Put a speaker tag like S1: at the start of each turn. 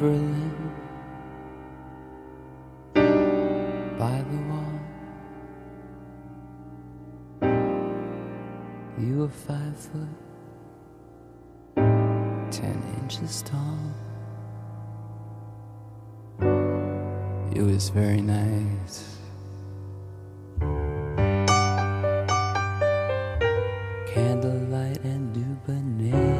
S1: Berlin by the wall. You were five foot ten inches tall. It was very nice. Candlelight and Dubonnaire.